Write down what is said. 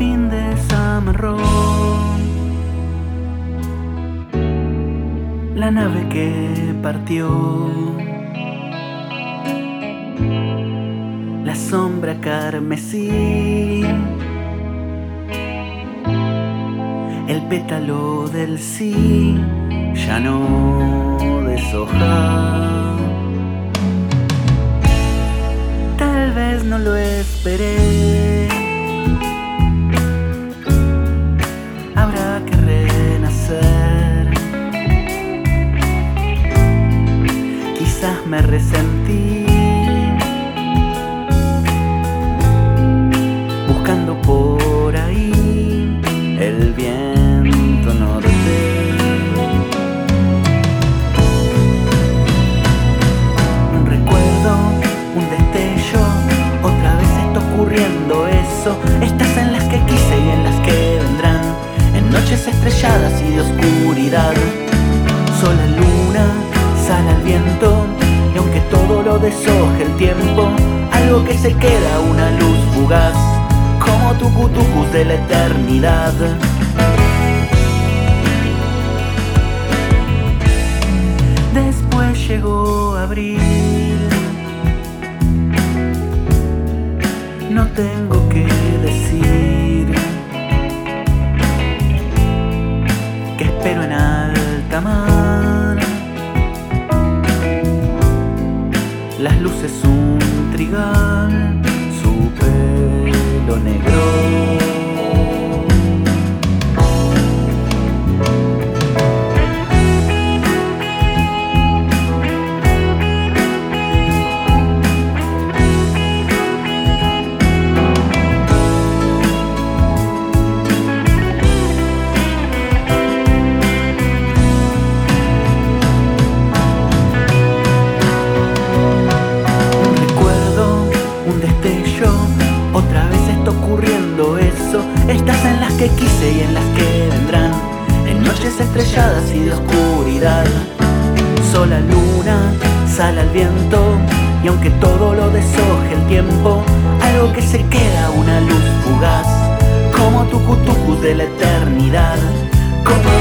fin desamarró la nave que partió. La sombra carmesí, el pétalo del sí ya no deshoja. Tal vez no lo esperé. Resentí. Buscando por ahí el viento norte. Un recuerdo, un destello, otra vez está ocurriendo eso. Estas en las que quise y en las que vendrán, en noches estrelladas y de oscuridad. Deshoje el tiempo, algo que se queda, una luz fugaz, como tucutucus de la eternidad. Después llegó abril. No tengo que decir que espero en alta mar. Las luces un trigal, estrelladas y de oscuridad. Sola luna, sale al viento, y aunque todo lo deshoje el tiempo, algo que se queda, una luz fugaz, como tucutucus de la eternidad, como